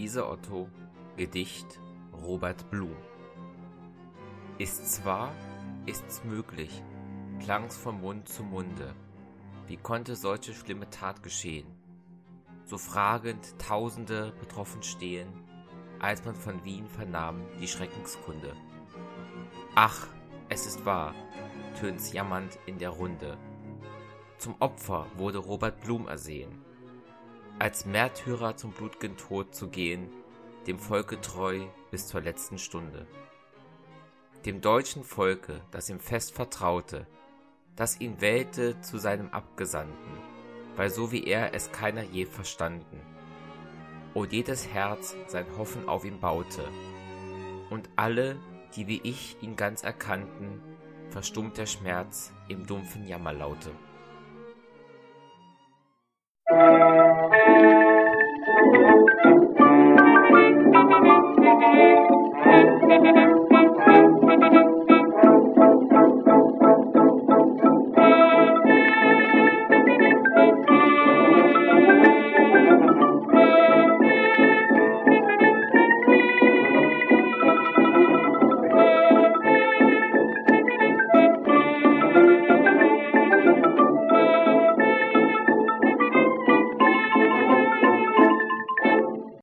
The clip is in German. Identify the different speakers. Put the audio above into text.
Speaker 1: Luise Otto Gedicht Robert Blum Ist's wahr, ist's möglich, klang's von Mund zu Munde. Wie konnte solche schlimme Tat geschehen? So fragend Tausende betroffen stehen, als man von Wien vernahm die Schreckenskunde. Ach, es ist wahr, tönt's jammernd in der Runde. Zum Opfer wurde Robert Blum ersehen als Märtyrer zum blutgen Tod zu gehen, dem Volke treu bis zur letzten Stunde. Dem deutschen Volke, das ihm fest vertraute, das ihn wählte zu seinem Abgesandten, weil so wie er es keiner je verstanden. Und jedes Herz sein Hoffen auf ihn baute. Und alle, die wie ich ihn ganz erkannten, verstummt der Schmerz im dumpfen Jammerlaute.